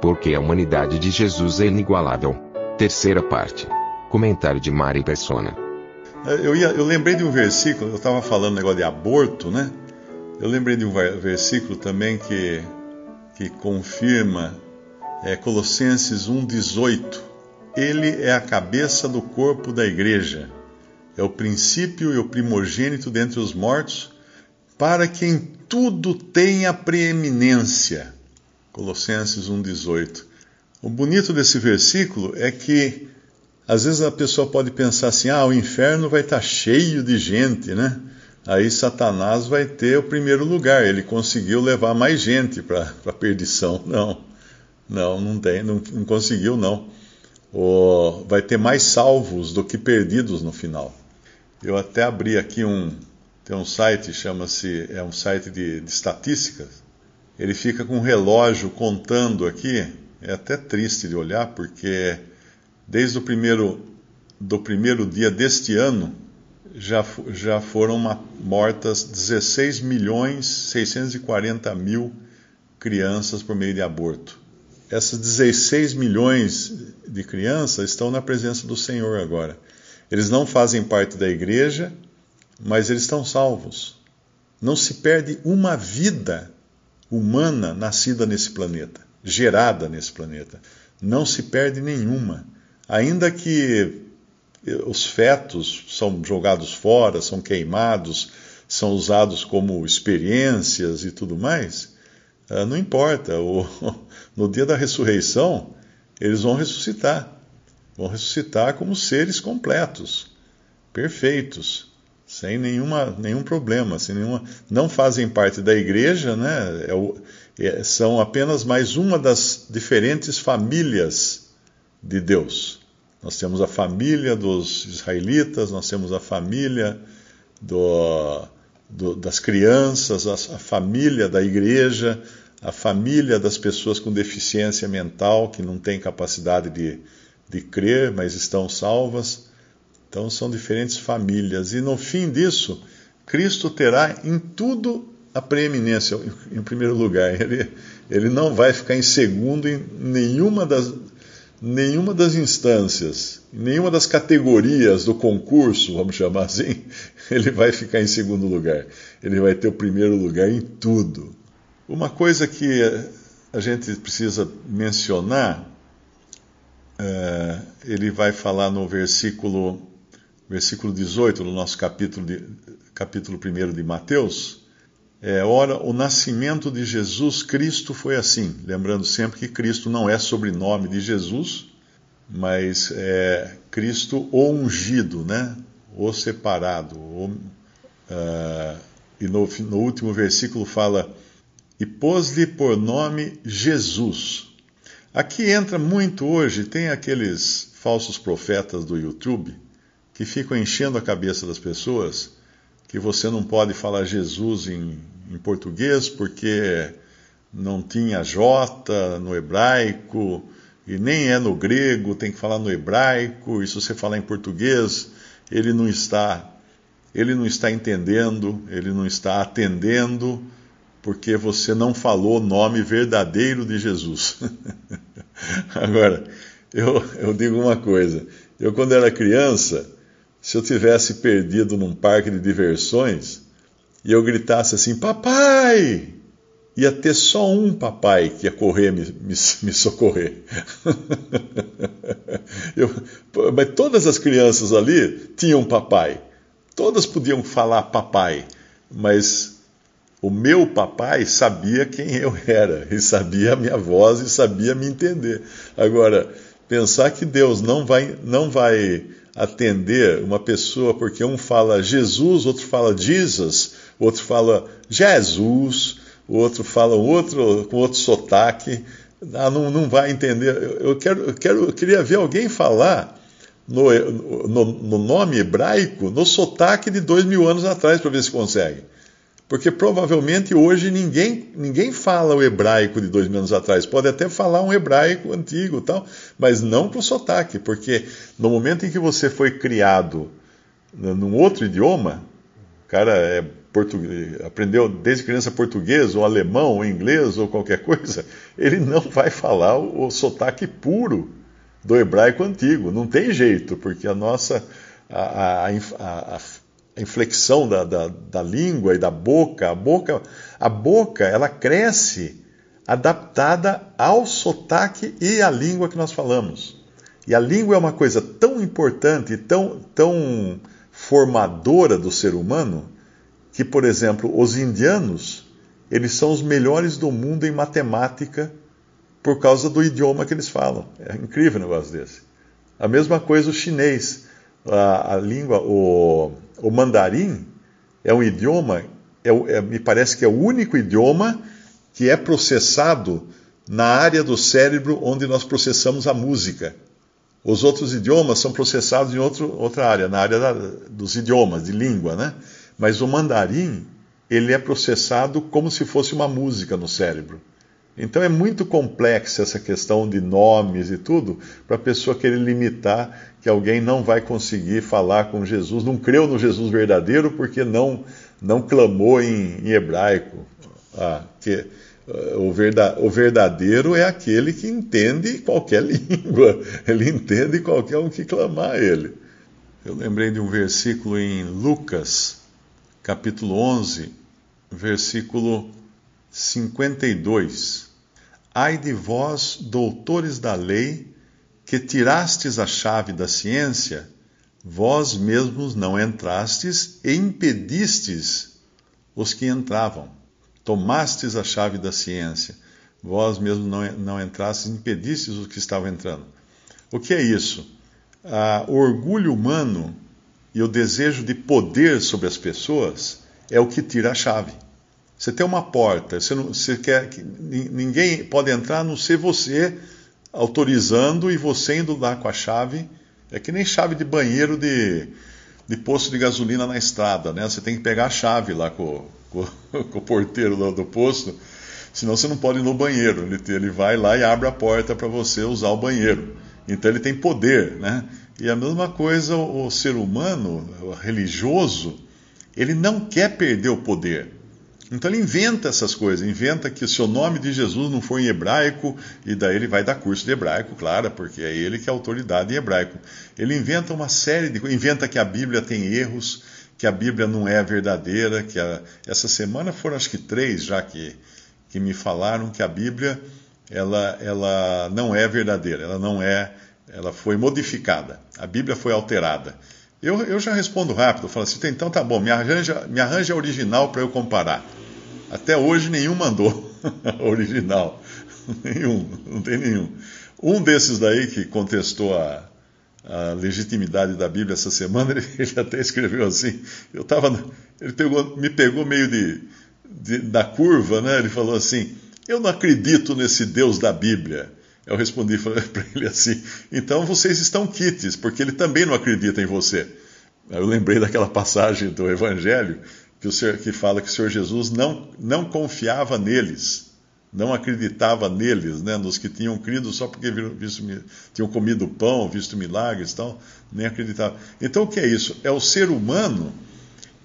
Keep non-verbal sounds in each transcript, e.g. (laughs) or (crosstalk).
Porque a humanidade de Jesus é inigualável. Terceira parte. Comentário de Mari Persona. Eu, ia, eu lembrei de um versículo, eu estava falando negócio de aborto, né? Eu lembrei de um versículo também que que confirma é Colossenses 1,18. Ele é a cabeça do corpo da igreja, é o princípio e o primogênito dentre os mortos, para que em tudo tenha preeminência. Colossenses 1,18. O bonito desse versículo é que às vezes a pessoa pode pensar assim: ah, o inferno vai estar cheio de gente, né? aí Satanás vai ter o primeiro lugar. Ele conseguiu levar mais gente para a perdição. (laughs) Não, não, não tem, não, não conseguiu não. Vai ter mais salvos do que perdidos no final. Eu até abri aqui um, tem um site, chama-se, é um site de, de estatísticas. Ele fica com um relógio contando aqui. É até triste de olhar, porque desde o primeiro, do primeiro dia deste ano, já, já foram mortas 16 milhões 640 mil crianças por meio de aborto. Essas 16 milhões de crianças estão na presença do Senhor agora. Eles não fazem parte da igreja, mas eles estão salvos. Não se perde uma vida humana nascida nesse planeta, gerada nesse planeta. Não se perde nenhuma. Ainda que os fetos são jogados fora, são queimados, são usados como experiências e tudo mais, ah, não importa. (laughs) no dia da ressurreição, eles vão ressuscitar. Vão ressuscitar como seres completos, perfeitos, sem nenhuma, nenhum problema, sem nenhuma, não fazem parte da igreja, né? É, é, são apenas mais uma das diferentes famílias de Deus. Nós temos a família dos israelitas, nós temos a família do, do, das crianças, a, a família da igreja, a família das pessoas com deficiência mental que não têm capacidade de, de crer, mas estão salvas. Então são diferentes famílias. E no fim disso, Cristo terá em tudo a preeminência, em primeiro lugar. Ele, ele não vai ficar em segundo em nenhuma das, nenhuma das instâncias, nenhuma das categorias do concurso, vamos chamar assim, (laughs) ele vai ficar em segundo lugar. Ele vai ter o primeiro lugar em tudo. Uma coisa que a gente precisa mencionar, é, ele vai falar no versículo, versículo 18 do nosso capítulo, de, capítulo 1 de Mateus, é, ora, o nascimento de Jesus Cristo foi assim. Lembrando sempre que Cristo não é sobrenome de Jesus, mas é Cristo o ungido, né? o separado. O, uh, e no, no último versículo fala: E pôs-lhe por nome Jesus. Aqui entra muito hoje, tem aqueles falsos profetas do YouTube que ficam enchendo a cabeça das pessoas que você não pode falar Jesus em, em português porque não tinha J no hebraico e nem é no grego, tem que falar no hebraico, e se você falar em português, ele não está ele não está entendendo, ele não está atendendo, porque você não falou o nome verdadeiro de Jesus. (laughs) Agora, eu, eu digo uma coisa, eu quando era criança, se eu tivesse perdido num parque de diversões e eu gritasse assim, papai! Ia ter só um papai que ia correr me, me, me socorrer. (laughs) eu, mas todas as crianças ali tinham papai. Todas podiam falar papai, mas o meu papai sabia quem eu era, e sabia a minha voz e sabia me entender. Agora, pensar que Deus não vai, não vai atender uma pessoa porque um fala Jesus, outro fala Jesus, outro fala Jesus, outro fala outro com outro sotaque, ah, não, não vai entender. Eu, quero, eu, quero, eu queria ver alguém falar no, no, no nome hebraico no sotaque de dois mil anos atrás para ver se consegue. Porque provavelmente hoje ninguém, ninguém fala o hebraico de dois mil anos atrás. Pode até falar um hebraico antigo tal, mas não com sotaque, porque no momento em que você foi criado num outro idioma, cara é português, aprendeu desde criança português, ou alemão, ou inglês, ou qualquer coisa, (laughs) ele não vai falar o, o sotaque puro do hebraico antigo. Não tem jeito, porque a nossa. a, a, a, a inflexão da, da, da, língua e da boca. A boca, a boca, ela cresce adaptada ao sotaque e à língua que nós falamos. E a língua é uma coisa tão importante, tão, tão formadora do ser humano, que, por exemplo, os indianos, eles são os melhores do mundo em matemática por causa do idioma que eles falam. É incrível um negócio desse. A mesma coisa o chinês. A, a língua, o, o mandarim é um idioma, é, é, me parece que é o único idioma que é processado na área do cérebro onde nós processamos a música. Os outros idiomas são processados em outro, outra área, na área da, dos idiomas, de língua, né? Mas o mandarim, ele é processado como se fosse uma música no cérebro. Então é muito complexa essa questão de nomes e tudo, para a pessoa querer limitar que alguém não vai conseguir falar com Jesus, não creu no Jesus verdadeiro porque não, não clamou em, em hebraico. Ah, que, uh, o, verda, o verdadeiro é aquele que entende qualquer (laughs) língua, ele entende qualquer um que clamar a ele. Eu lembrei de um versículo em Lucas, capítulo 11, versículo 52. Ai de vós, doutores da lei, que tirastes a chave da ciência, vós mesmos não entrastes e impedistes os que entravam. Tomastes a chave da ciência, vós mesmos não, não entrastes e impedistes os que estavam entrando. O que é isso? Ah, o orgulho humano e o desejo de poder sobre as pessoas é o que tira a chave. Você tem uma porta, você, não, você quer que ninguém pode entrar a não ser você autorizando e você indo lá com a chave. É que nem chave de banheiro de, de posto de gasolina na estrada, né? Você tem que pegar a chave lá com, (laughs) com, com o porteiro do, do posto, senão você não pode ir no banheiro. Ele, ele vai lá e abre a porta para você usar o banheiro. Então ele tem poder, né? E a mesma coisa o, ser humano, o religioso, ele não quer perder o poder. Então ele inventa essas coisas, inventa que o nome de Jesus não for em hebraico, e daí ele vai dar curso de hebraico, claro, porque é ele que é autoridade em hebraico. Ele inventa uma série de coisas, inventa que a Bíblia tem erros, que a Bíblia não é verdadeira, que a... essa semana foram acho que três já que, que me falaram que a Bíblia ela, ela não é verdadeira, ela não é, ela foi modificada, a Bíblia foi alterada. Eu, eu já respondo rápido, falo assim, então tá bom, me arranja, me arranja original para eu comparar. Até hoje nenhum mandou (laughs) original. nenhum, não tem nenhum. Um desses daí que contestou a, a legitimidade da Bíblia essa semana, ele, (laughs) ele até escreveu assim, eu tava, ele pegou, me pegou meio de, de, da curva, né? Ele falou assim, eu não acredito nesse Deus da Bíblia. Eu respondi (laughs) para ele assim, então vocês estão quites, porque ele também não acredita em você. Eu lembrei daquela passagem do Evangelho que, o Senhor, que fala que o Senhor Jesus não, não confiava neles, não acreditava neles, né, nos que tinham crido só porque viram, visto, tinham comido pão, visto milagres e tal, nem acreditava. Então o que é isso? É o ser humano,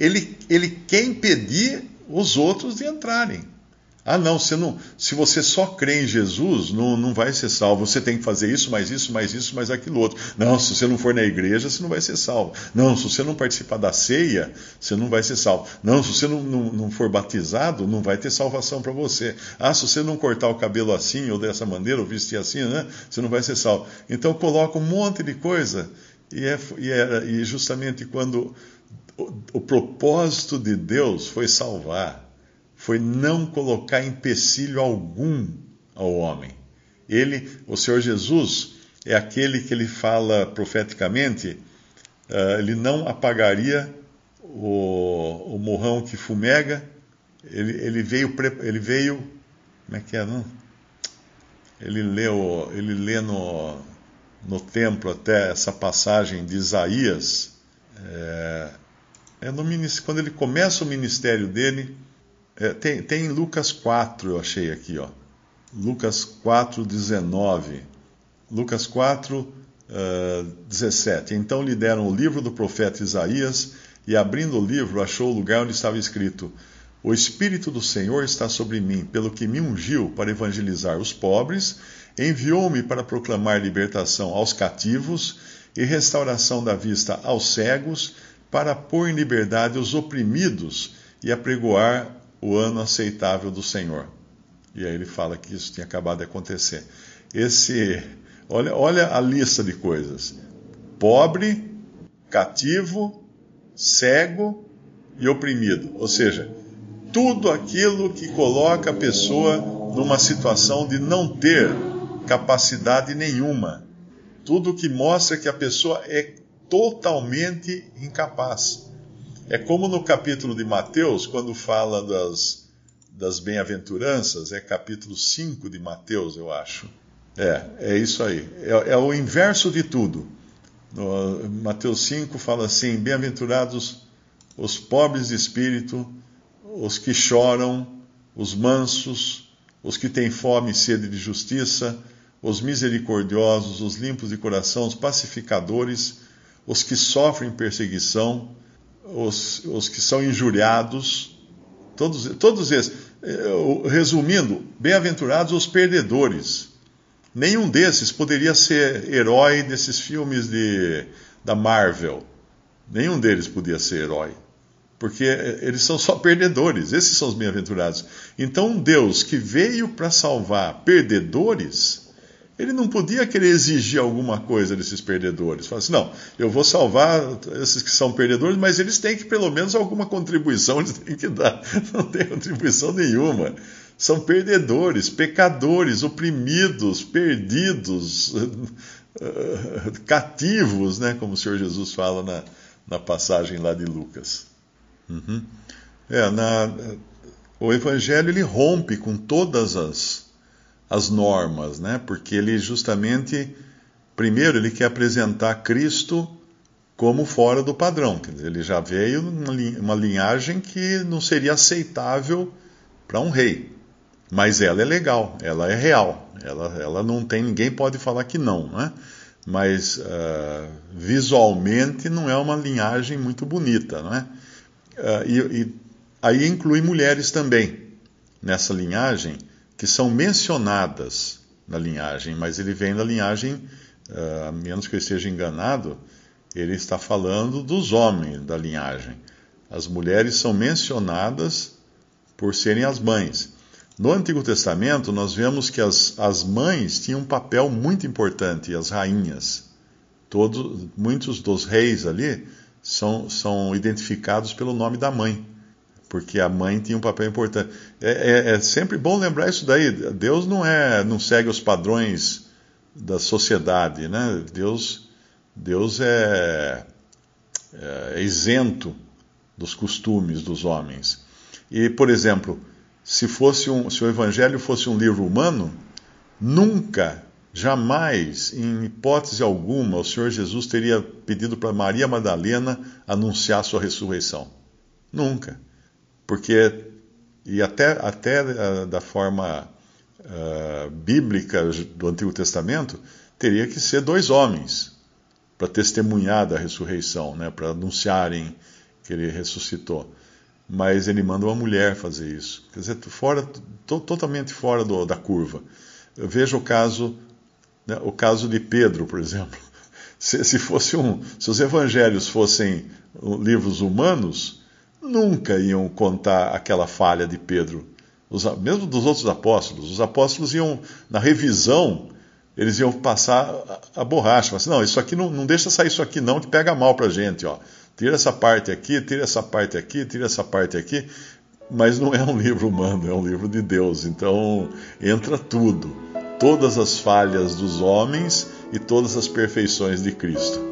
ele, ele quer impedir os outros de entrarem. Ah, não, você não, se você só crê em Jesus, não, não vai ser salvo. Você tem que fazer isso, mais isso, mais isso, mais aquilo outro. Não, se você não for na igreja, você não vai ser salvo. Não, se você não participar da ceia, você não vai ser salvo. Não, se você não, não, não for batizado, não vai ter salvação para você. Ah, se você não cortar o cabelo assim, ou dessa maneira, ou vestir assim, né, você não vai ser salvo. Então coloca um monte de coisa, e, é, e, é, e justamente quando o, o propósito de Deus foi salvar foi não colocar empecilho algum ao homem. Ele, o Senhor Jesus, é aquele que ele fala profeticamente, uh, ele não apagaria o, o morrão que fumega, ele, ele veio, ele veio, como é que é, não? Ele leu, ele lê no, no templo até essa passagem de Isaías, é, é no, quando ele começa o ministério dele, é, tem, tem em Lucas 4, eu achei aqui, ó. Lucas 4, 19. Lucas 4, uh, 17. Então lhe deram o livro do profeta Isaías, e abrindo o livro, achou o lugar onde estava escrito: O Espírito do Senhor está sobre mim, pelo que me ungiu para evangelizar os pobres, enviou-me para proclamar libertação aos cativos e restauração da vista aos cegos, para pôr em liberdade os oprimidos e apregoar o ano aceitável do Senhor. E aí ele fala que isso tinha acabado de acontecer. Esse, olha, olha a lista de coisas: pobre, cativo, cego e oprimido. Ou seja, tudo aquilo que coloca a pessoa numa situação de não ter capacidade nenhuma. Tudo que mostra que a pessoa é totalmente incapaz. É como no capítulo de Mateus, quando fala das, das bem-aventuranças, é capítulo 5 de Mateus, eu acho. É, é isso aí. É, é o inverso de tudo. No, Mateus 5 fala assim: Bem-aventurados os pobres de espírito, os que choram, os mansos, os que têm fome e sede de justiça, os misericordiosos, os limpos de coração, os pacificadores, os que sofrem perseguição, os, os que são injuriados, todos, todos esses. Resumindo, bem-aventurados os perdedores. Nenhum desses poderia ser herói desses filmes de, da Marvel. Nenhum deles podia ser herói. Porque eles são só perdedores. Esses são os bem-aventurados. Então, um Deus que veio para salvar perdedores ele não podia querer exigir alguma coisa desses perdedores. Falar assim, não, eu vou salvar esses que são perdedores, mas eles têm que, pelo menos, alguma contribuição (laughs) eles têm que dar. Não tem contribuição nenhuma. São perdedores, pecadores, oprimidos, perdidos, (laughs) cativos, né? como o Senhor Jesus fala na, na passagem lá de Lucas. Uhum. É, na, o Evangelho ele rompe com todas as as normas, né? Porque ele justamente, primeiro, ele quer apresentar Cristo como fora do padrão. Ele já veio numa linhagem que não seria aceitável para um rei. Mas ela é legal, ela é real, ela, ela não tem, ninguém pode falar que não, né? Mas uh, visualmente não é uma linhagem muito bonita, né? Uh, e, e aí inclui mulheres também nessa linhagem que são mencionadas na linhagem, mas ele vem da linhagem, uh, a menos que eu esteja enganado, ele está falando dos homens da linhagem. As mulheres são mencionadas por serem as mães. No Antigo Testamento, nós vemos que as, as mães tinham um papel muito importante, as rainhas. Muitos dos reis ali são, são identificados pelo nome da mãe porque a mãe tinha um papel importante. É, é, é, sempre bom lembrar isso daí. Deus não é, não segue os padrões da sociedade, né? Deus, Deus é, é isento dos costumes dos homens. E, por exemplo, se fosse um, se o Evangelho fosse um livro humano, nunca, jamais, em hipótese alguma, o Senhor Jesus teria pedido para Maria Madalena anunciar sua ressurreição. Nunca. Porque, e até, até uh, da forma uh, bíblica do Antigo Testamento, teria que ser dois homens para testemunhar da ressurreição, né, para anunciarem que ele ressuscitou. Mas ele manda uma mulher fazer isso. Quer dizer, fora, to, totalmente fora do, da curva. Eu vejo o caso, né, o caso de Pedro, por exemplo. (laughs) Se, se, fosse um, se os evangelhos fossem livros humanos, nunca iam contar aquela falha de Pedro, os, mesmo dos outros apóstolos. Os apóstolos iam, na revisão, eles iam passar a, a borracha. Assim, não, isso aqui não, não deixa sair isso aqui não, que pega mal para gente. Ó. Tira essa parte aqui, tira essa parte aqui, tira essa parte aqui. Mas não é um livro humano, é um livro de Deus. Então entra tudo. Todas as falhas dos homens e todas as perfeições de Cristo.